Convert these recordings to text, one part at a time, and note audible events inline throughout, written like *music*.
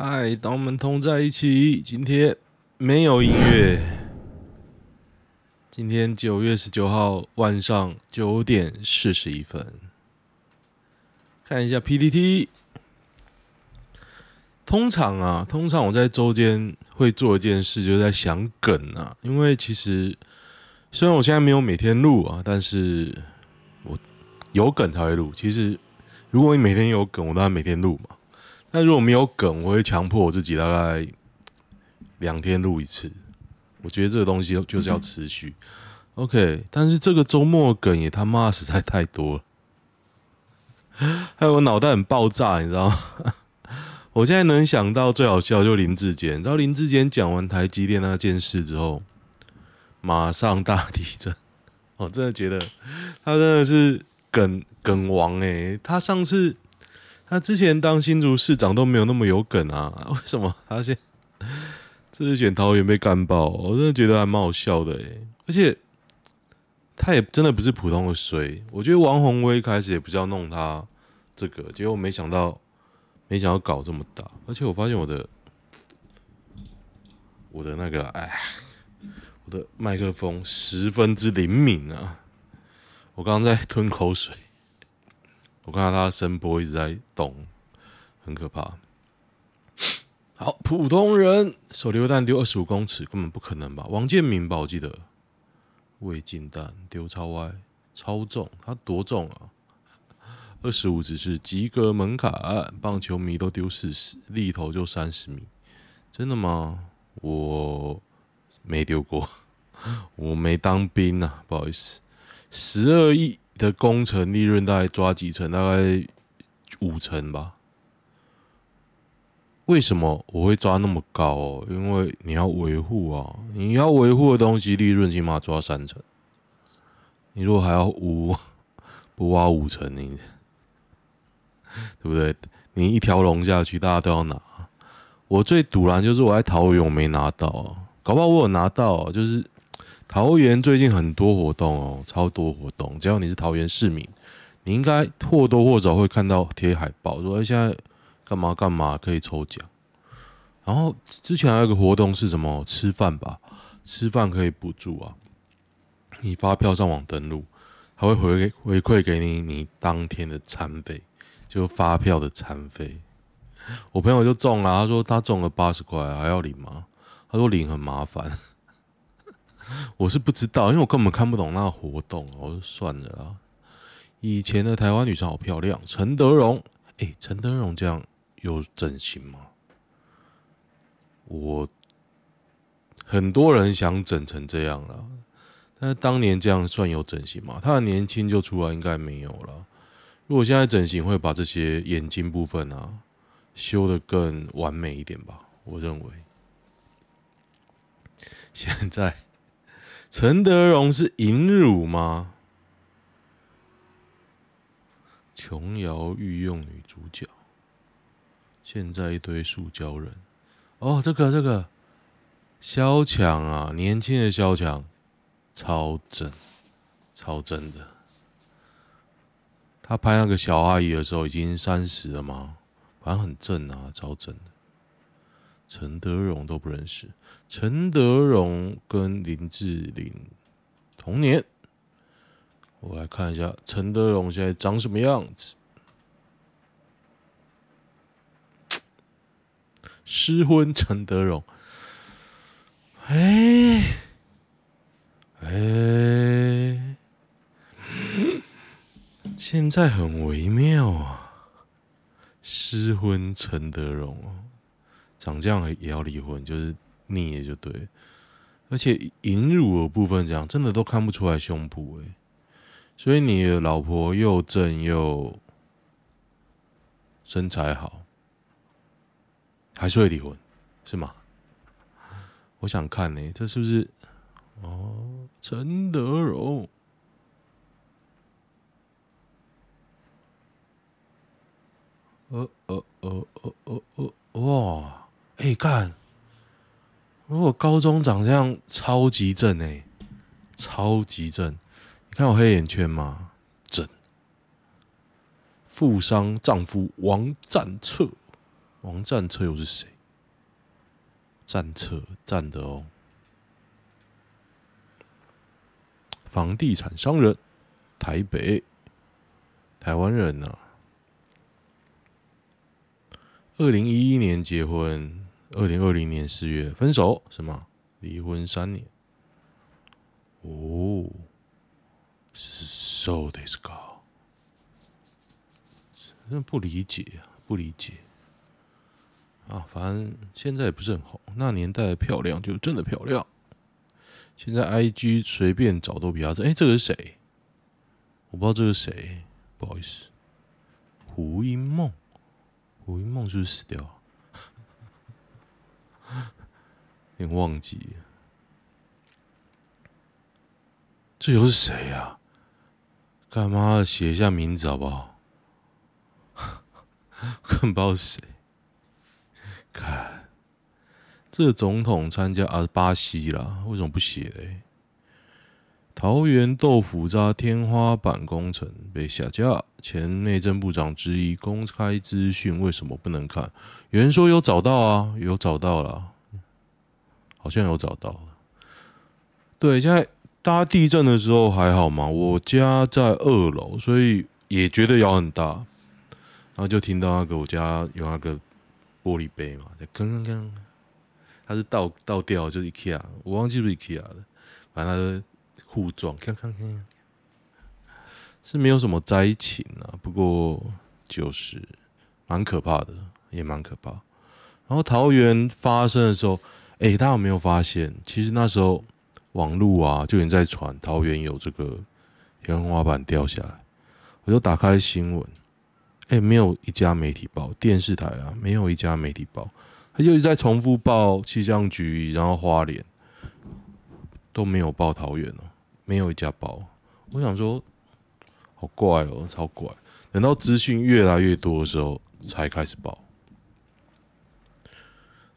嗨，当我们同在一起。今天没有音乐。今天九月十九号晚上九点四十一分，看一下 PTT。通常啊，通常我在周间会做一件事，就是在想梗啊。因为其实虽然我现在没有每天录啊，但是我有梗才会录。其实如果你每天有梗，我当然每天录嘛。但如果没有梗，我会强迫我自己大概两天录一次。我觉得这个东西就是要持续。OK，但是这个周末梗也他妈实在太多了，*laughs* 还有我脑袋很爆炸，你知道吗？*laughs* 我现在能想到最好笑就林志坚，然后林志坚讲完台积电那件事之后，马上大地震。*laughs* 我真的觉得他真的是梗梗王诶、他上次。他之前当新竹市长都没有那么有梗啊，*laughs* 为什么他现这次选桃园被干爆？我真的觉得还蛮好笑的诶，而且他也真的不是普通的衰。我觉得王鸿薇开始也不知道弄他这个，结果没想到，没想到搞这么大。而且我发现我的我的那个哎，我的麦克风十分之灵敏啊！我刚刚在吞口水。我看到他的声波一直在动，很可怕。好，普通人手榴弹丢二十五公尺，根本不可能吧？王建民吧，我记得未进弹丢超歪，超重，他多重啊？二十五只是及格门槛，棒球迷都丢四十，立投就三十米，真的吗？我没丢过，*laughs* 我没当兵啊，不好意思，十二亿。的工程利润大概抓几成？大概五成吧。为什么我会抓那么高哦？因为你要维护啊，你要维护的东西利润起码抓三成。你如果还要五，不挖五成，你 *laughs* 对不对？你一条龙下去，大家都要拿。我最赌烂就是我在桃园我没拿到，搞不好我有拿到，就是。桃园最近很多活动哦，超多活动。只要你是桃园市民，你应该或多或少会看到贴海报，说现在干嘛干嘛可以抽奖。然后之前还有一个活动是什么？吃饭吧，吃饭可以补助啊。你发票上网登录，他会回回馈给你你当天的餐费，就发票的餐费。我朋友就中了，他说他中了八十块，还要领吗？他说领很麻烦。我是不知道，因为我根本看不懂那个活动，我就算了啦。以前的台湾女生好漂亮，陈德容，哎、陈德容这样有整形吗？我很多人想整成这样了，但是当年这样算有整形吗？他的年轻就出来应该没有了。如果现在整形，会把这些眼睛部分啊修得更完美一点吧？我认为 *laughs* 现在。陈德容是淫乳吗？琼瑶御用女主角，现在一堆塑胶人。哦，这个这个，萧蔷啊，年轻的萧蔷，超正，超正的。他拍那个小阿姨的时候已经三十了吗？反正很正啊，超正的。陈德容都不认识，陈德容跟林志玲同年。我来看一下陈德容现在长什么样子。失婚陈德容，哎哎，现在很微妙啊。失婚陈德容长这样也要离婚，就是腻也就对，而且淫乳的部分这样真的都看不出来胸部诶，所以你的老婆又正又身材好，还是会离婚是吗？我想看呢，这是不是？哦，陈德容，呃呃呃呃呃呃，哇！哎，干！如果高中长这样，超级正哎，超级正！你看我黑眼圈吗？正。富商丈夫王战策，王战策又是谁？战车战的哦。房地产商人，台北，台湾人呐。二零一一年结婚，二零二零年四月分手，什么？离婚三年。哦，so this guy，真不理解啊，不理解。啊，反正现在也不是很红，那年代漂亮就真的漂亮。现在 IG 随便找都比较真。哎，这个是谁？我不知道这个是谁，不好意思。胡因梦，胡因梦是不是死掉？你忘记了。这又是谁呀？干嘛写一下名字好不好？*laughs* 更不知道是谁。看。这总统参加啊，巴西啦，为什么不写嘞？桃园豆腐渣天花板工程被下架，前内政部长质疑公开资讯为什么不能看？有人说有找到啊，有找到了，好像有找到。对，现在大家地震的时候还好吗？我家在二楼，所以也觉得摇很大，然后就听到那个我家有那个玻璃杯嘛，在铿铿铿。它是倒倒掉，就是 IKEA，我忘记是不是 IKEA 的，反正它互撞，看看看，是没有什么灾情啊，不过就是蛮可怕的，也蛮可怕。然后桃园发生的时候，哎、大家有没有发现，其实那时候网路啊就已经在传桃园有这个天花板掉下来，我就打开新闻，哎、没有一家媒体报，电视台啊，没有一家媒体报。他就一直在重复报气象局，然后花莲都没有报桃园哦，没有一家报。我想说，好怪哦，超怪。等到资讯越来越多的时候，才开始报。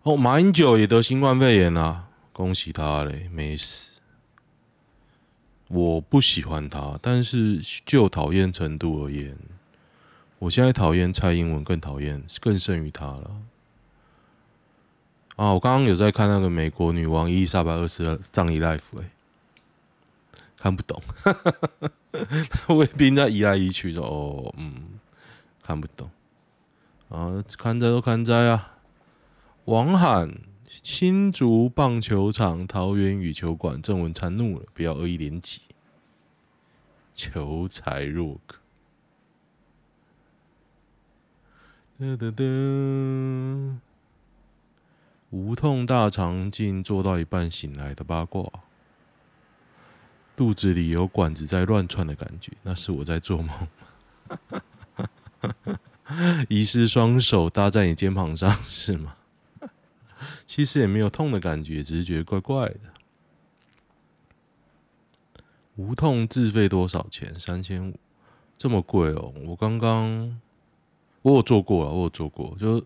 哦，马英九也得新冠肺炎啦，恭喜他嘞，没死。我不喜欢他，但是就讨厌程度而言，我现在讨厌蔡英文更讨厌，更胜于他了。啊，我刚刚有在看那个美国女王伊丽莎白二世的葬礼 live，哎，看不懂，*laughs* 卫兵在移来移去的哦，嗯，看不懂，啊，看灾都看灾啊！王喊新竹棒球场、桃园羽球馆，郑文灿怒了，不要恶意连结，求财若渴，噔噔噔。无痛大肠镜做到一半醒来的八卦，肚子里有管子在乱窜的感觉，那是我在做梦。*laughs* 医师双手搭在你肩膀上是吗？其实也没有痛的感觉，只是觉得怪怪的。无痛自费多少钱？三千五，这么贵哦！我刚刚我有做过了，我有做过，就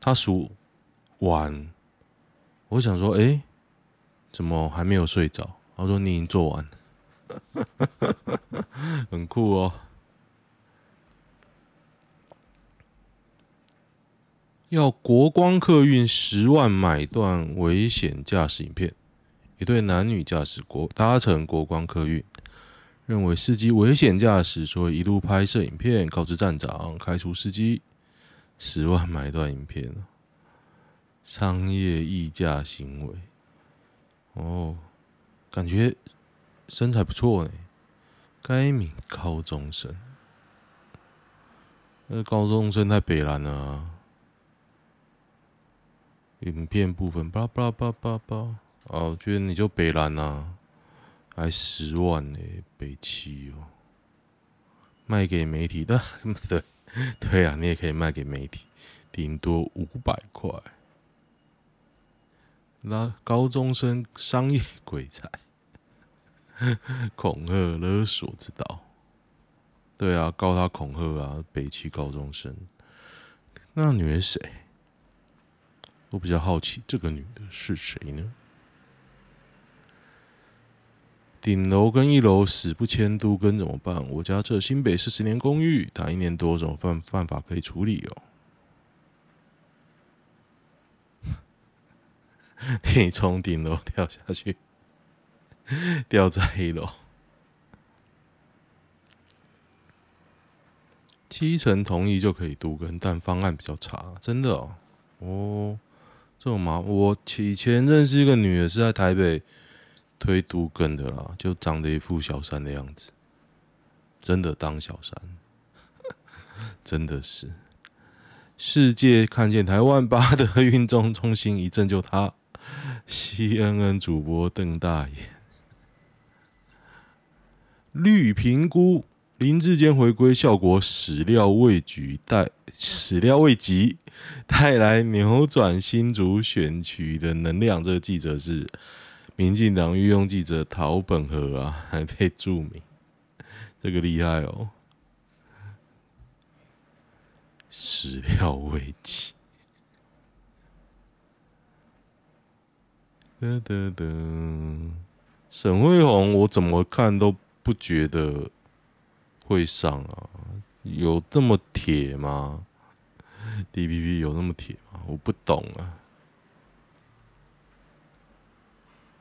他数。完，我想说，哎、怎么还没有睡着？他说你已经做完，很酷哦。要国光客运十万买断危险驾驶影片，一对男女驾驶国搭乘国光客运，认为司机危险驾驶，所以一路拍摄影片，告知站长开除司机，十万买断影片。商业议价行为，哦，感觉身材不错呢。该名高中生，那高中生太北烂了啊。影片部分，巴拉巴拉巴拉巴拉，哦，我觉得你就北蓝啊，还十万呢，北七哦，卖给媒体的，*laughs* 对对啊，你也可以卖给媒体，顶多五百块。那高中生商业鬼才，*laughs* 恐吓勒索之道。对啊，告他恐吓啊，北七高中生。那女人谁？我比较好奇这个女的是谁呢？顶楼跟一楼死不迁都跟怎么办？我家这新北四十年公寓，打一年多，怎么犯犯法可以处理哦？*laughs* 你从顶楼跳下去。*laughs* 掉在一楼。七成同意就可以都更，但方案比较差，真的哦。哦，这种嘛，我以前认识一个女的，是在台北推都更的啦，就长得一副小三的样子，真的当小三，*laughs* 真的是。世界看见台湾八德运动中心一阵就塌，CNN 主播瞪大眼，绿评估。林志坚回归效果始料未及，带始料未及带来扭转新竹选区的能量。这个记者是民进党御用记者陶本和啊，还被注明，这个厉害哦！始料未及，噔噔噔，沈慧红，我怎么看都不觉得。会上啊？有这么铁吗？DPP 有那么铁吗？我不懂啊。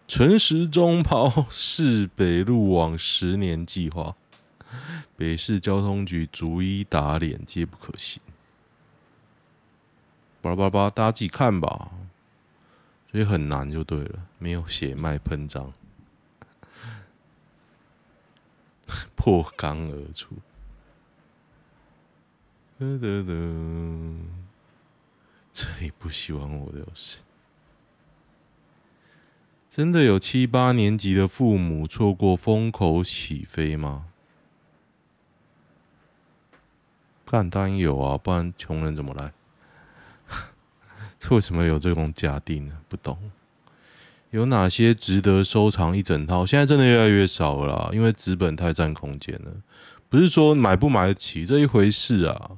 陈时中抛市北路网十年计划，北市交通局逐一打脸，皆不可行。巴拉巴拉巴拉，大家自己看吧。所以很难就对了，没有血脉喷张。*laughs* 破缸而出，这里不喜欢我的有谁？真的有七八年级的父母错过风口起飞吗？干，当然有啊，不然穷人怎么来？*laughs* 为什么有这种假定呢？不懂。有哪些值得收藏一整套？现在真的越来越少了，因为纸本太占空间了。不是说买不买得起这一回事啊，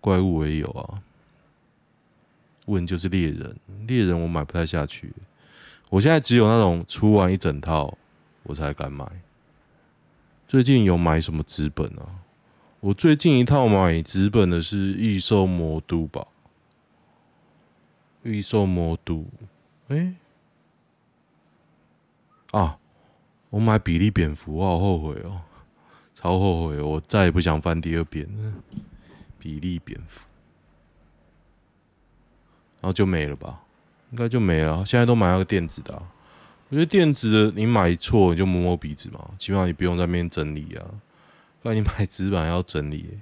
怪物也有啊。问就是猎人，猎人我买不太下去。我现在只有那种出完一整套我才敢买。最近有买什么纸本啊？我最近一套买纸本的是《异兽魔都》吧，《异兽魔都》欸。啊！我买比利蝙蝠，我好后悔哦，超后悔！我再也不想翻第二遍了。比利蝙蝠，然后就没了吧？应该就没了。现在都买那个电子的，我觉得电子的你买错你就摸摸鼻子嘛，起码你不用在那边整理啊。不然你买纸板要整理。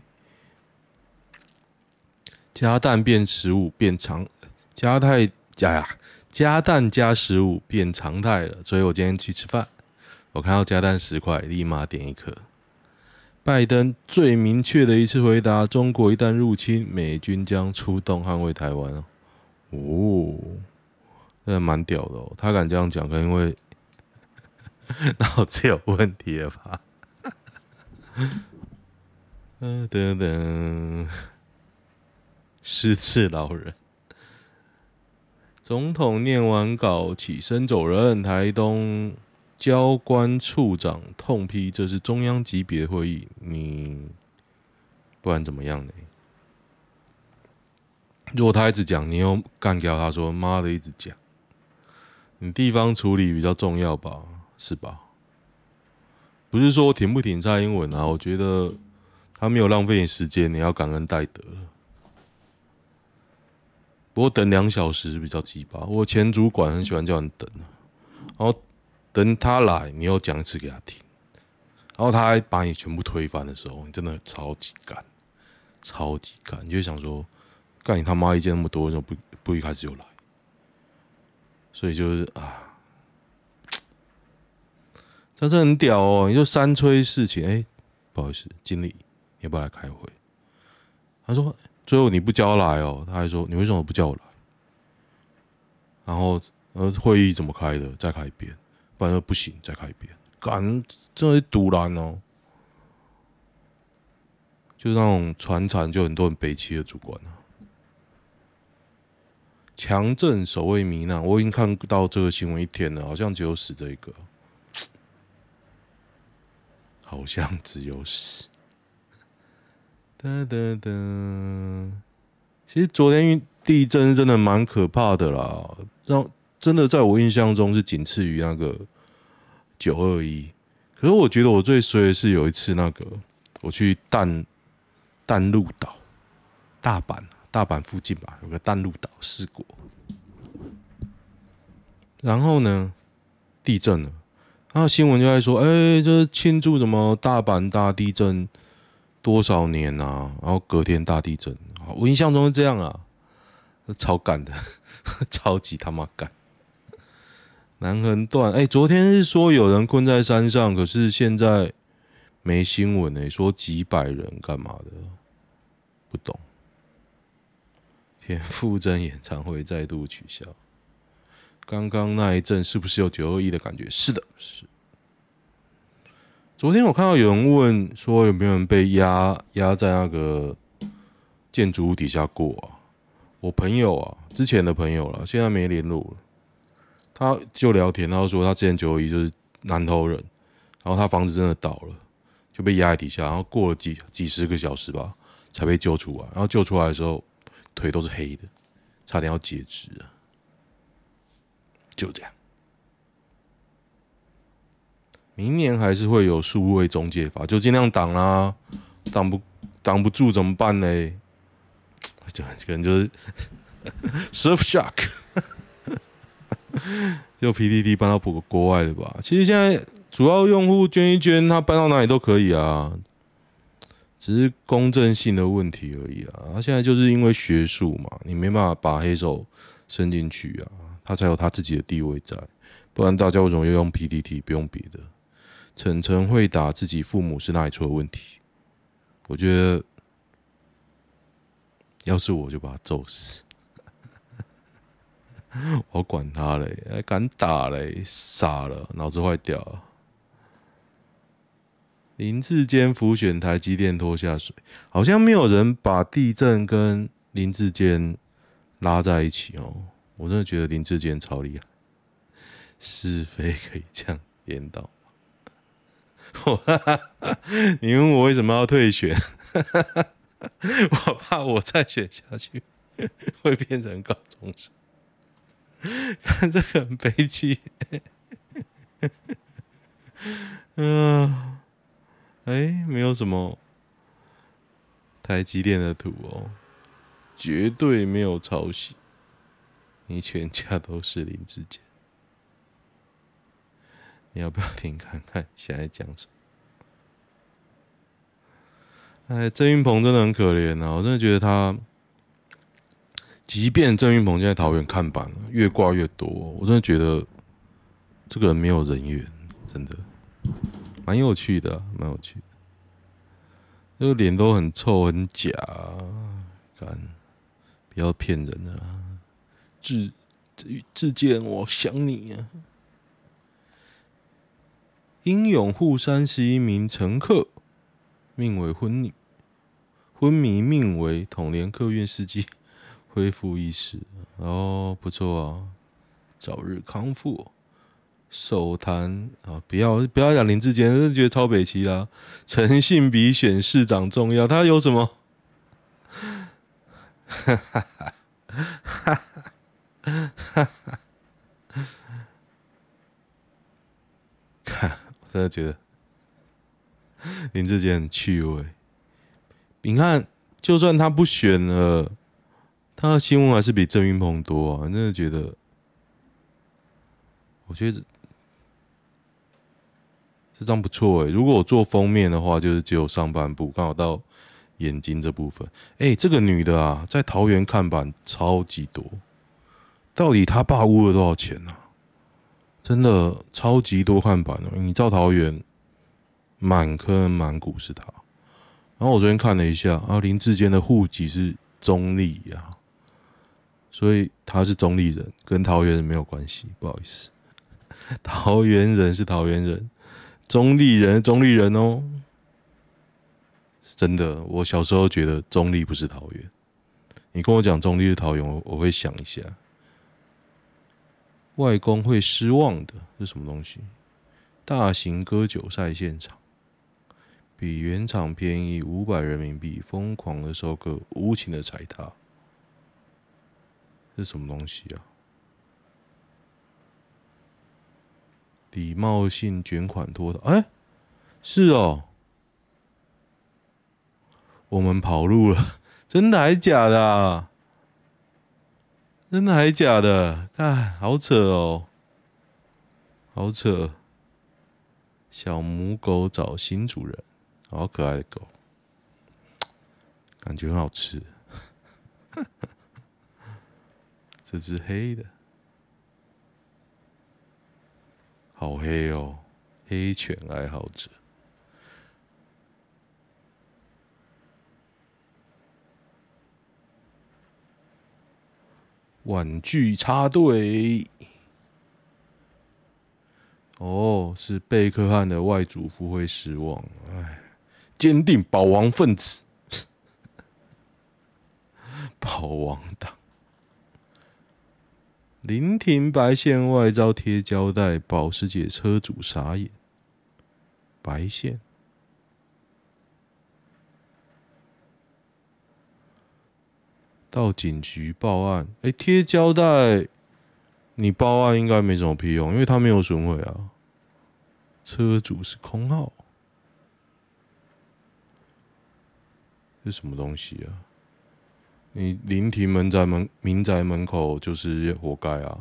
加蛋变十五变长，加太加呀。加蛋加十五变常态了，所以我今天去吃饭，我看到加蛋十块，立马点一颗。拜登最明确的一次回答：中国一旦入侵，美军将出动捍卫台湾。哦，真的蛮屌的哦，他敢这样讲，可能因为 *laughs* 脑子有问题了吧？嗯等等，失智老人。总统念完稿起身走人，台东交关处长痛批这是中央级别会议，你不然怎么样呢？如果他一直讲，你又干掉他说妈的一直讲，你地方处理比较重要吧？是吧？不是说停不停蔡英文啊？我觉得他没有浪费你时间，你要感恩戴德。我等两小时比较鸡巴，我前主管很喜欢叫人等，然后等他来，你又讲一次给他听，然后他还把你全部推翻的时候，你真的超级干，超级干，你就想说，干你他妈意见那么多，为什么不不一开始就来？所以就是啊，这是很屌哦，你就三催四请，哎，不好意思，经理，你要不要来开会？他说。最后你不叫来哦，他还说你为什么不叫我来？然后呃，会议怎么开的？再开一遍，不然说不行，再开一遍。干，这是赌烂哦，就那种传产，就很多很悲戚的主管啊。强震首位罹难，我已经看到这个新闻一天了，好像只有死这一个，好像只有死。哒哒哒，其实昨天地震真的蛮可怕的啦，让真的在我印象中是仅次于那个九二一。可是我觉得我最衰的是有一次那个我去淡淡路岛，大阪大阪附近吧，有个淡路岛试过。然后呢，地震了，然后新闻就在说，哎，这庆祝什么大阪大地震多少年啊？然后隔天大地震，我印象中是这样啊，超干的，*laughs* 超级他妈干。南横断，哎，昨天是说有人困在山上，可是现在没新闻哎，说几百人干嘛的？不懂。田馥甄演唱会再度取消。刚刚那一阵是不是有九二一的感觉？是的，是。昨天我看到有人问说有没有人被压压在那个建筑物底下过啊？我朋友啊，之前的朋友了，现在没联络了。他就聊天，然后说他之前九一就是南投人，然后他房子真的倒了，就被压在底下，然后过了几几十个小时吧，才被救出来。然后救出来的时候，腿都是黑的，差点要截肢啊。就这样，明年还是会有数位中介法，就尽量挡啊，挡不挡不住怎么办呢？*tsk* 就可能就是 *laughs* Surfshark，*laughs* 就 P D D 搬到国国外的吧。其实现在主要用户捐一捐，他搬到哪里都可以啊，只是公正性的问题而已啊。他现在就是因为学术嘛，你没办法把黑手伸进去啊。他才有他自己的地位在，不然大家为什么要用 PTT 不用别的？晨晨会打自己父母是哪里出了问题？我觉得，要是我就把他揍死，*laughs* 我管他嘞，还敢打嘞，傻了，脑子坏掉了。林志坚浮选台积电拖下水，好像没有人把地震跟林志坚拉在一起哦。我真的觉得林志坚超厉害，是非可以这样颠倒。*laughs* 你问我为什么要退选？*laughs* 我怕我再选下去 *laughs* 会变成高中生。看这个很悲戚。嗯，哎，没有什么台积电的图哦，绝对没有抄袭。你全家都是林智坚，要不要听看看现在讲什么？哎，郑云鹏真的很可怜啊！我真的觉得他，即便郑云鹏现在桃园看板越挂越多，我真的觉得这个人没有人缘，真的蛮有趣的，蛮有趣的。这个脸都很臭很假，干，不要骗人啊！智智健，我想你啊！英勇护三十一名乘客命为昏迷，昏迷命为统联客运司机 *laughs* 恢复意识哦，不错啊，早日康复。手谈啊，不要不要讲林志坚，真的觉得超北齐啦。诚信比选市长重要，他有什么？哈哈哈哈哈。哈哈，我真的觉得 *laughs* 林志杰很趣味。你看，就算他不选了，他的新闻还是比郑云鹏多啊！真的觉得，我觉得这张不错哎。如果我做封面的话，就是只有上半部，刚好到眼睛这部分。哎，这个女的啊，在桃园看板超级多。到底他爸污了多少钱呢、啊？真的超级多看板的，你照桃园满坑满谷是他。然后我昨天看了一下，啊，林志坚的户籍是中立呀、所以他是中立人，跟桃园人没有关系，不好意思。*laughs* 桃园人是桃园人，中立人中立人哦。是真的，我小时候觉得中立不是桃园，你跟我讲中立是桃园，我我会想一下。外公会失望的是什么东西？大型割韭菜现场，比原厂便宜五百人民币，疯狂的收割，无情的踩踏，是什么东西啊？礼貌性卷款脱逃，哎，是哦，我们跑路了，*laughs* 真的还是假的啊？真的还是假的？看，好扯哦，好扯！小母狗找新主人，好可爱的狗，感觉很好吃。*laughs* 这只黑的。好黑哦，黑犬爱好者。玩具插队。哦，是贝克汉的外祖父会失望。哎，坚定保王分子，*laughs* 保王党。临停白线外遭贴胶带，保时捷车主傻眼。白线到警局报案，哎、贴胶带，你报案应该没什么屁用，因为他没有损毁啊。车主是空号，这什么东西啊？你临停门在门民宅门口就是活该啊！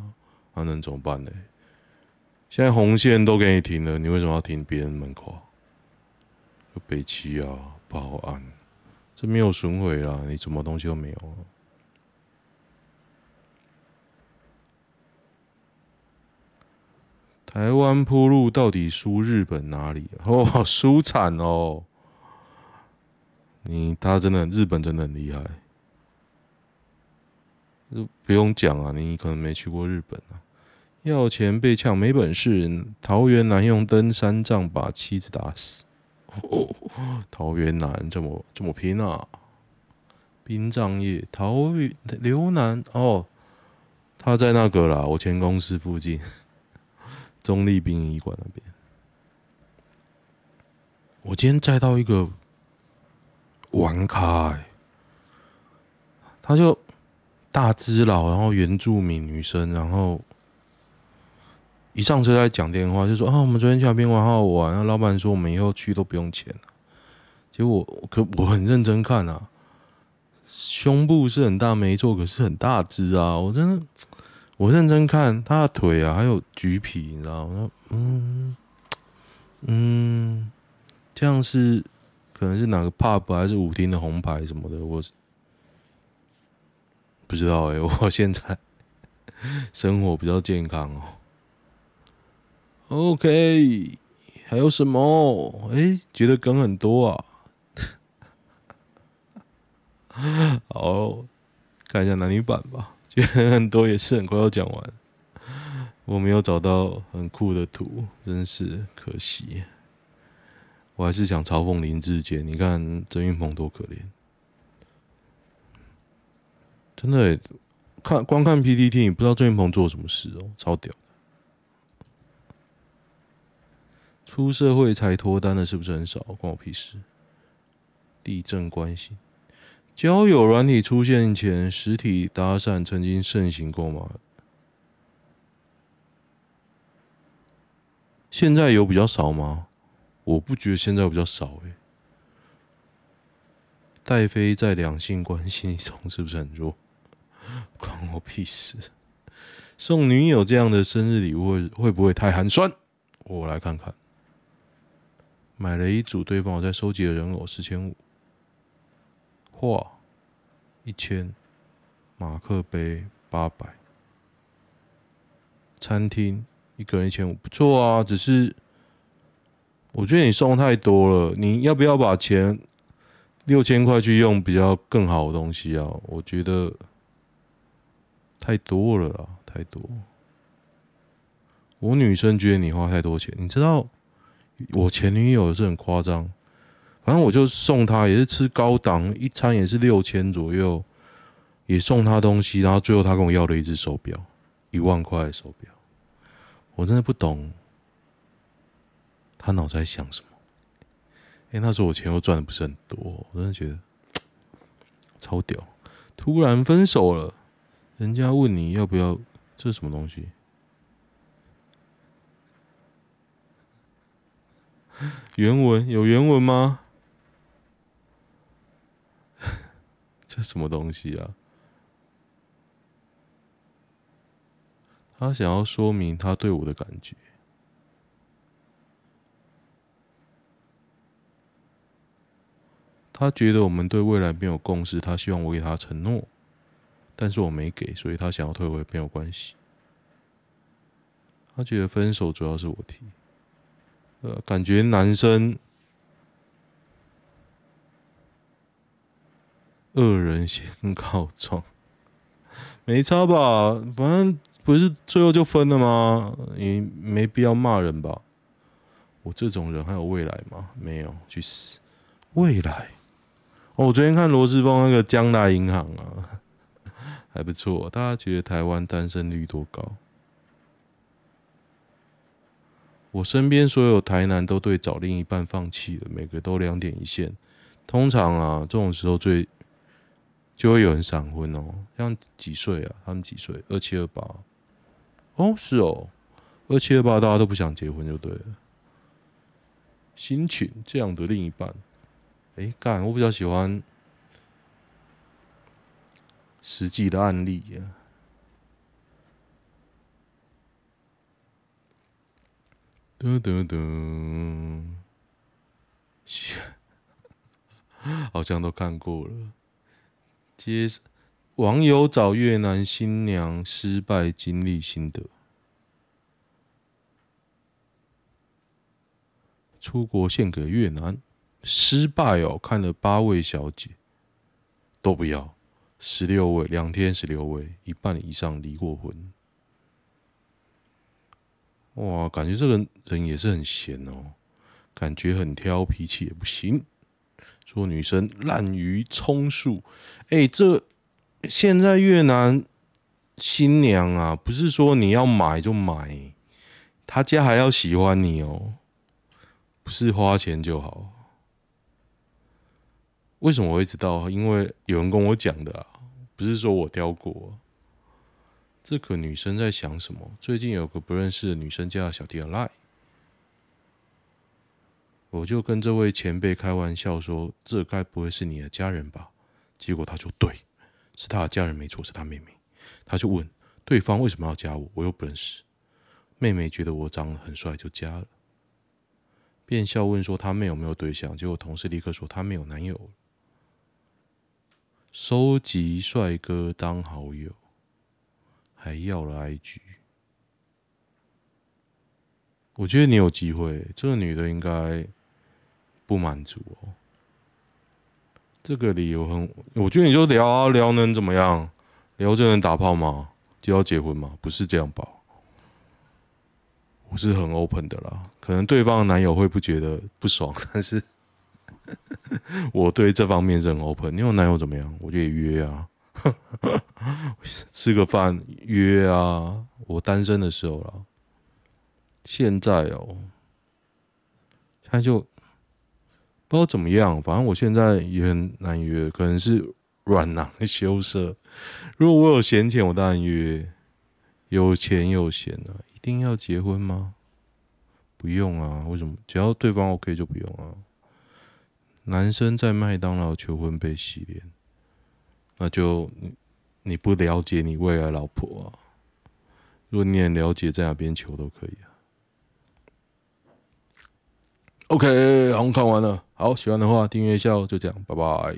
那、能怎么办呢？现在红线都给你停了，你为什么要停别人门口？有北七啊，报案，这没有损毁啊，你什么东西都没有、啊。台湾铺路到底输日本哪里、*laughs* 哦，输惨哦！你他真的日本真的很厉害。不用讲啊，你可能没去过日本啊。要钱被呛没本事，桃园男用登山杖把妻子打死。桃园男这么这么拼啊！殡葬业，桃园刘南哦，他在那个啦，我前公司附近，中立殡仪馆那边。我今天载到一个玩咖、他就。大只佬，然后原住民女生，然后一上车在讲电话，就说啊，我们昨天去那边玩，好好玩。然后老板说我们以后去都不用钱了。结果我可我很认真看啊，胸部是很大没错，可是很大只啊！我真的我认真看他的腿啊，还有橘皮，你知道吗？嗯嗯，这样是可能是哪个 pub 还是舞厅的红牌什么的，我。不知道哎、*laughs* 我现在生活比较健康哦。OK，还有什么？哎、觉得梗很多啊。*laughs* 好，看一下男女版吧。觉得很多也是很快要讲完。我没有找到很酷的图，真是可惜。我还是想嘲讽林志杰，你看郑云鹏多可怜。真的、欸，看光看 PPT，你不知道郑云鹏做什么事哦、超屌的。出社会才脱单的是不是很少？关我屁事。地震关系，交友软体出现前，实体搭讪曾经盛行过吗？现在有比较少吗？我不觉得现在比较少诶、欸。戴妃在两性关系中是不是很弱？*laughs* 关我屁事！送女友这样的生日礼物会会不会太寒酸？我来看看。买了一组对方我在收集的人偶，四千五。画一千，马克杯八百。餐厅一个人一千五，不错啊。只是我觉得你送太多了，你要不要把钱六千块去用比较更好的东西啊？我觉得。太多了啦，太多。我女生觉得你花太多钱，你知道，我前女友是很夸张，反正我就送她，也是吃高档，一餐也是六千左右，也送她东西，然后最后她跟我要了一只手表，一万块手表，我真的不懂，她脑子在想什么？哎，那时候我钱又赚的不是很多，我真的觉得 *tsk* 超屌，突然分手了。人家问你要不要，这是什么东西？原文有原文吗？这什么东西啊？他想要说明他对我的感觉。他觉得我们对未来没有共识，他希望我给他承诺，但是我没给，所以他想要退回，没有关系。他觉得分手主要是我提，呃，感觉男生恶人先告状，没差吧？反正不是最后就分了吗？你没必要骂人吧？我这种人还有未来吗？没有，去死！未来。哦，我昨天看罗志峰那个江大银行啊，还不错。大家觉得台湾单身率多高？我身边所有台男都对找另一半放弃了，每个都两点一线。通常啊，这种时候最就会有人闪婚哦。像几岁啊？他们几岁？二七二八。哦，是哦，二七二八，大家都不想结婚就对了。心情这样的另一半。哎，干！我比较喜欢实际的案例呀。噔噔噔，*laughs* 好像都看过了。接网友找越南新娘失败经历心得，出国献给越南。失败哦！看了八位小姐，都不要。十六位，两天十六位，一半以上离过婚。哇，感觉这个人也是很闲哦，感觉很挑，脾气也不行。说女生滥竽充数，哎，这现在越南新娘啊，不是说你要买就买，他家还要喜欢你哦，不是花钱就好。为什么我会知道？因为有人跟我讲的啊，不是说我挑过。这个女生在想什么？最近有个不认识的女生叫小弟的赖，我就跟这位前辈开玩笑说：“这该不会是你的家人吧？”结果他说：“对，是他的家人，没错，是他妹妹。”他就问对方为什么要加我，我又不认识。妹妹觉得我长得很帅，就加了，便笑问说他妹有没有对象？结果同事立刻说他没有男友。收集帅哥当好友，还要了 IG。我觉得你有机会，这个女的应该不满足哦。这个理由很，我觉得你就聊啊聊，能怎么样？聊就能打炮吗？就要结婚吗？不是这样吧？我是很 open 的啦，可能对方的男友会不觉得不爽，但是。*laughs* 我对这方面是很 open。你有男友怎么样？我就约啊，*laughs* 吃个饭约啊。我单身的时候啦，现在哦，现在就不知道怎么样。反正我现在也很难约，可能是软囊羞涩。如果我有闲钱，我当然约。有钱有闲啊，一定要结婚吗？不用啊，为什么？只要对方 OK 就不用啊。男生在麦当劳求婚被洗脸，那就你你不了解你未来老婆啊。如果你也了解，在哪边求都可以。OK，好，看完了。好，喜欢的话订阅一下哦。就这样，拜拜。